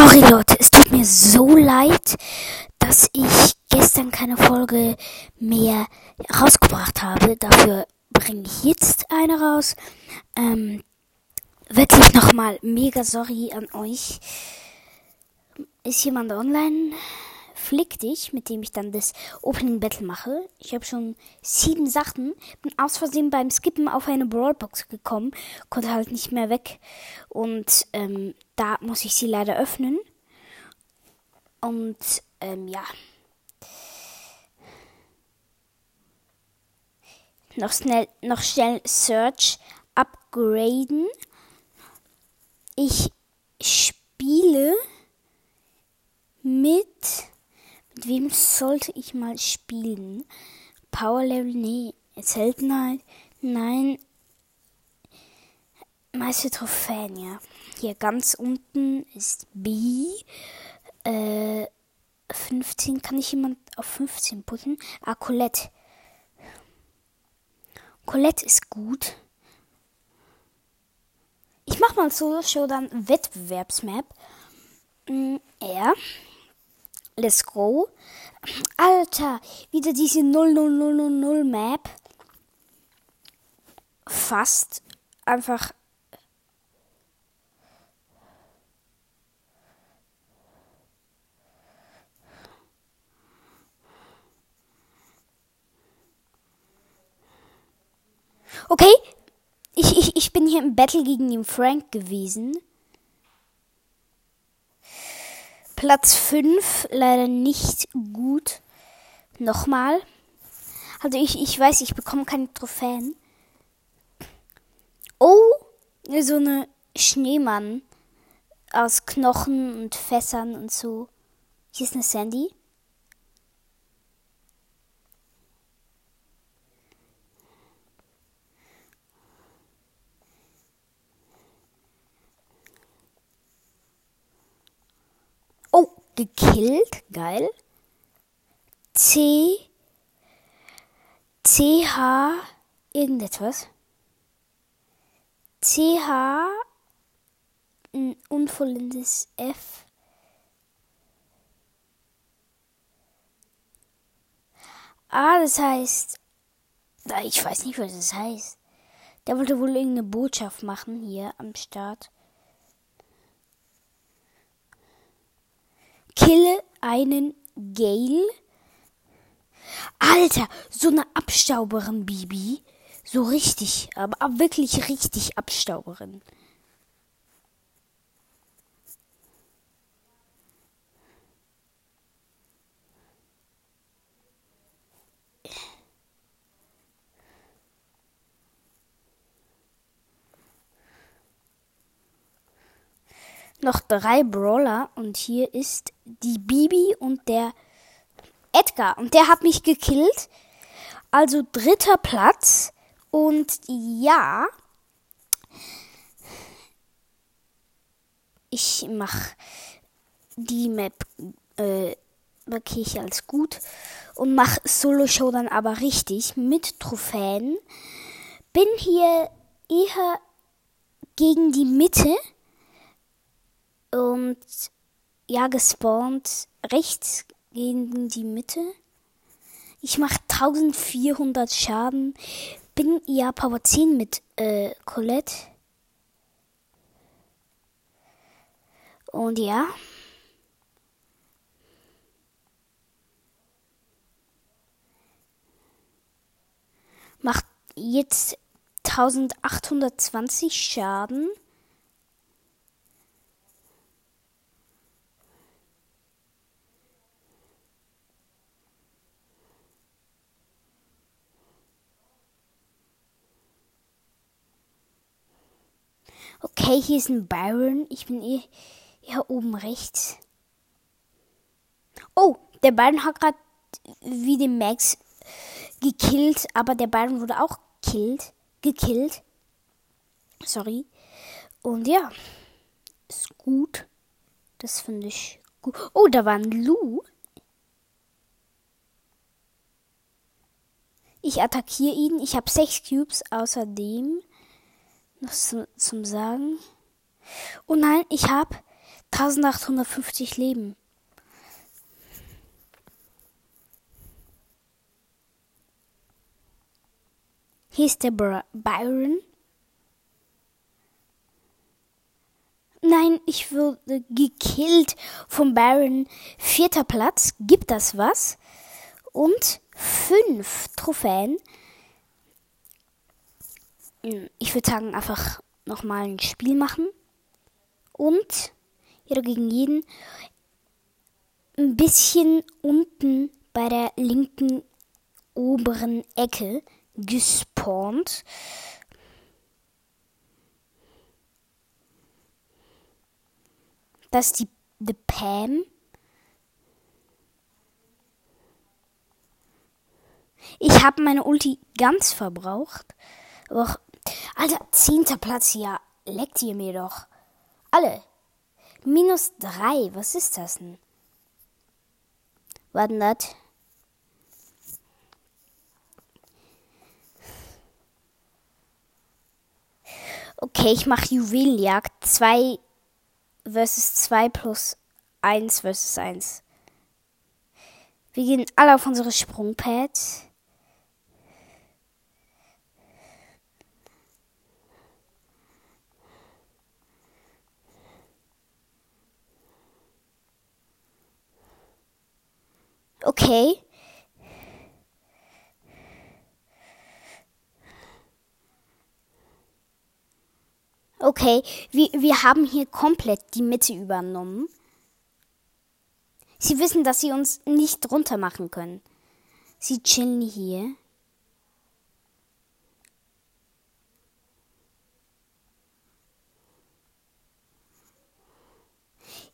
Sorry Leute, es tut mir so leid, dass ich gestern keine Folge mehr rausgebracht habe. Dafür bringe ich jetzt eine raus. Ähm, wirklich nochmal mega sorry an euch. Ist jemand online? Flick dich, mit dem ich dann das Opening Battle mache. Ich habe schon sieben Sachen. Bin aus Versehen beim Skippen auf eine Brawlbox gekommen. Konnte halt nicht mehr weg. Und ähm, da muss ich sie leider öffnen. Und ähm, ja. Noch schnell, noch schnell Search upgraden. Ich spiele mit mit wem sollte ich mal spielen? Power Level? Nee. Seltenheit? Nein. Meiste Trophäen, ja. Hier ganz unten ist B. Äh, 15. Kann ich jemand auf 15 putten? Ah, Colette. Colette ist gut. Ich mach mal Solo Show dann Wettbewerbsmap. Mm, ja. Go. Alter, wieder diese 00000 Map. Fast einfach. Okay, ich, ich, ich bin hier im Battle gegen den Frank gewesen. Platz 5 leider nicht gut. Nochmal. Also ich, ich weiß, ich bekomme keine Trophäen. Oh, so eine Schneemann aus Knochen und Fässern und so. Hier ist eine Sandy. Gekillt. Geil. C. CH. Irgendetwas. CH. Ein unvollendes F. Ah, das heißt. Ich weiß nicht, was das heißt. Der wollte wohl irgendeine Botschaft machen hier am Start. Kille einen Gale. Alter, so eine Abstauberin, Bibi. So richtig, aber wirklich richtig Abstauberin. Noch drei Brawler und hier ist die Bibi und der Edgar und der hat mich gekillt. Also dritter Platz und ja, ich mach die Map äh, markiere ich als gut und mach Solo Show dann aber richtig mit Trophäen. Bin hier eher gegen die Mitte und ja, gespawnt rechts gegen die Mitte. Ich mache 1400 Schaden. Bin ja Power 10 mit äh, Colette. Und ja. Macht jetzt 1820 Schaden. Okay, hier ist ein Byron. Ich bin eh hier oben rechts. Oh, der Byron hat gerade wie den Max gekillt, aber der Byron wurde auch killt, gekillt. Sorry. Und ja, ist gut. Das finde ich gut. Oh, da war ein Lou. Ich attackiere ihn. Ich habe sechs Cubes außerdem noch zu, zum Sagen. Oh nein, ich habe 1850 Leben. Hier ist der Bra Byron. Nein, ich wurde gekillt vom Baron. Vierter Platz. Gibt das was? Und fünf Trophäen. Ich würde sagen, einfach nochmal ein Spiel machen. Und jeder gegen jeden ein bisschen unten bei der linken oberen Ecke gespawnt. Das ist die, die Pam. Ich habe meine Ulti ganz verbraucht. Aber, Alter, zehnter Platz hier. Leckt ihr mir doch. Alle. Minus drei. Was ist das denn? Was das? Okay, ich mache Juwelenjagd. Zwei versus 2 plus 1 versus 1. Wir gehen alle auf unsere Sprungpads. Okay. Okay, wir, wir haben hier komplett die Mitte übernommen. Sie wissen, dass sie uns nicht runter machen können. Sie chillen hier.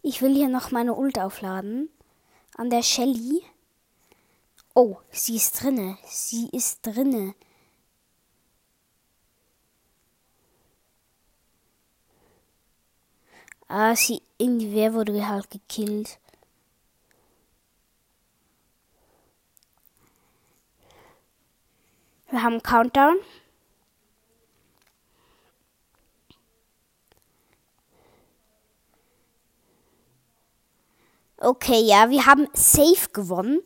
Ich will hier noch meine Ult aufladen. An der Shelly. Oh, sie ist drinne. Sie ist drinne. Ah, sie, irgendwer wurde halt gekillt. Wir haben Countdown. Okay, ja, wir haben safe gewonnen.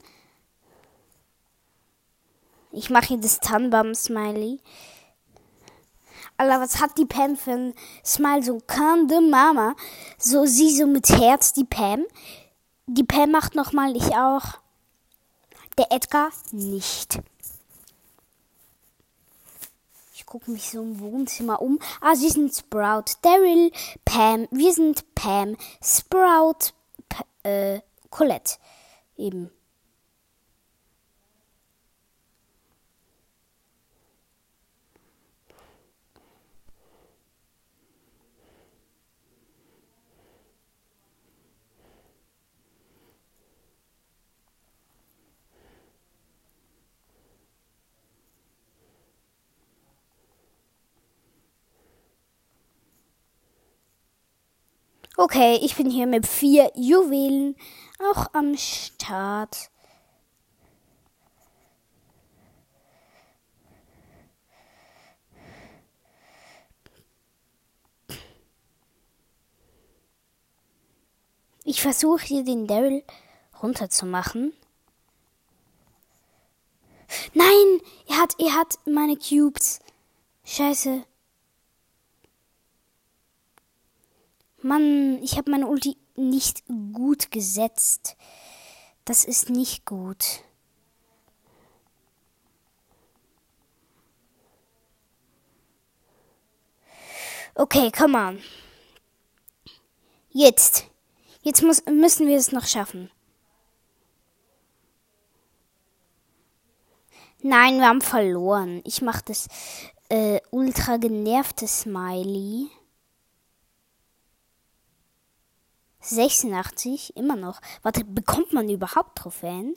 Ich mache hier das Tannenbaum-Smiley. Alter, was hat die Pam für ein Smile? So de Mama. So sie so mit Herz, die Pam. Die Pam macht nochmal ich auch. Der Edgar nicht. Ich gucke mich so im Wohnzimmer um. Ah, sie sind Sprout, Daryl, Pam. Wir sind Pam, Sprout, P äh, Colette. Eben. Okay, ich bin hier mit vier Juwelen auch am Start. Ich versuche hier den Daryl runterzumachen. Nein, er hat, er hat meine Cubes. Scheiße. Mann, ich habe meine Ulti nicht gut gesetzt. Das ist nicht gut. Okay, come on. Jetzt. Jetzt muss, müssen wir es noch schaffen. Nein, wir haben verloren. Ich mache das äh, ultra genervte Smiley. 86, immer noch. Warte, bekommt man überhaupt Trophäen?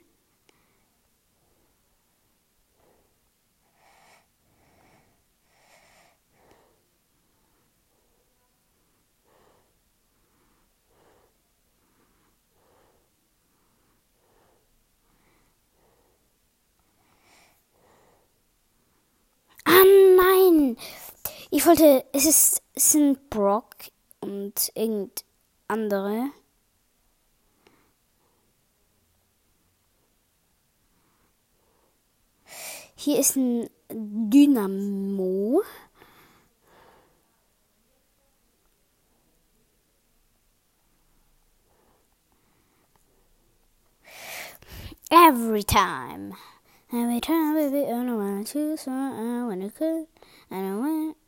Ah nein! Ich wollte, es ist, es sind Brock und irgend andere. Hier ist ein Dynamo. Every time. Every time, baby, I don't wanna choose, so I wanna could, I don't want.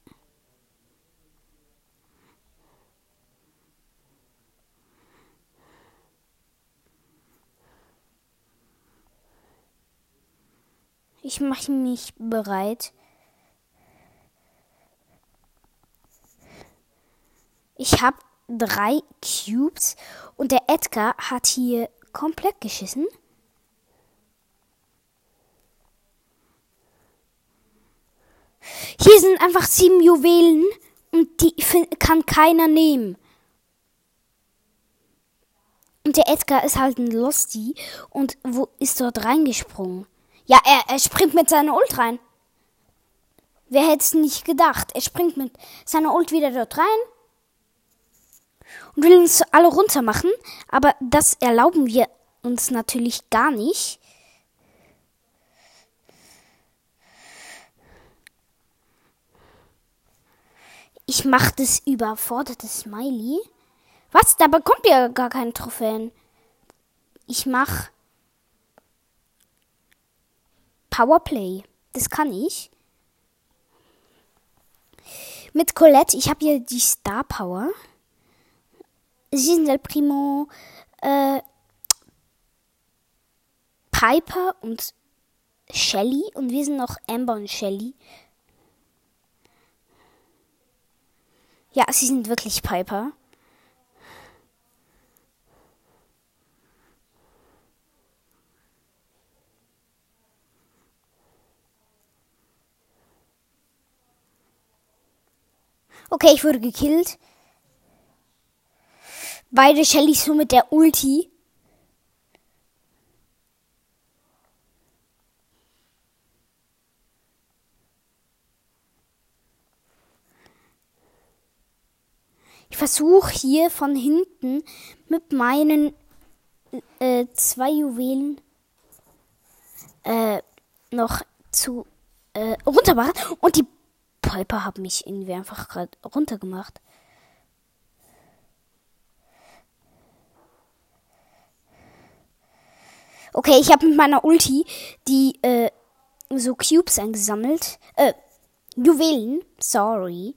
Ich mache mich bereit. Ich habe drei Cubes und der Edgar hat hier komplett geschissen. Hier sind einfach sieben Juwelen und die kann keiner nehmen. Und der Edgar ist halt ein Losty und wo ist dort reingesprungen? Ja, er, er springt mit seiner Ult rein. Wer hätte es nicht gedacht? Er springt mit seiner Ult wieder dort rein und will uns alle runter machen, aber das erlauben wir uns natürlich gar nicht. Ich mach das überforderte Smiley. Was? Da bekommt ihr gar keine Trophäen. Ich mach Powerplay. Das kann ich. Mit Colette, ich habe hier die Star Power. Sie sind El Primo, äh, Piper und Shelly und wir sind noch Amber und Shelly. Ja, sie sind wirklich Piper. Okay, ich wurde gekillt. Beide Shellys so mit der Ulti. Ich versuche hier von hinten mit meinen äh, zwei Juwelen äh, noch zu äh, runtermachen und die Piper hat mich irgendwie einfach gerade runtergemacht. Okay, ich habe mit meiner Ulti die äh, so Cubes eingesammelt. Äh, Juwelen, sorry.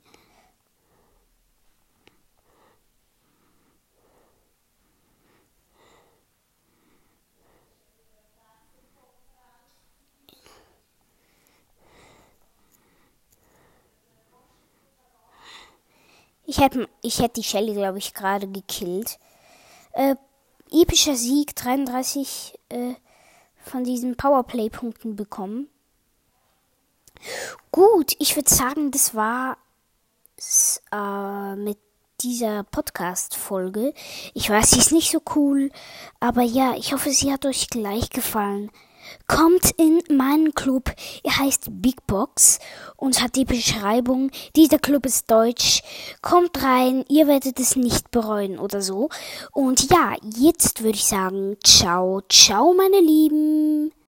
Ich hätte ich hätt die Shelly, glaube ich, gerade gekillt. Äh, epischer Sieg, 33 äh, von diesen Powerplay-Punkten bekommen. Gut, ich würde sagen, das war äh, mit dieser Podcast-Folge. Ich weiß, sie ist nicht so cool, aber ja, ich hoffe, sie hat euch gleich gefallen. Kommt in meinen Club. Er heißt Big Box und hat die Beschreibung, dieser Club ist deutsch. Kommt rein, ihr werdet es nicht bereuen oder so. Und ja, jetzt würde ich sagen, ciao, ciao, meine Lieben.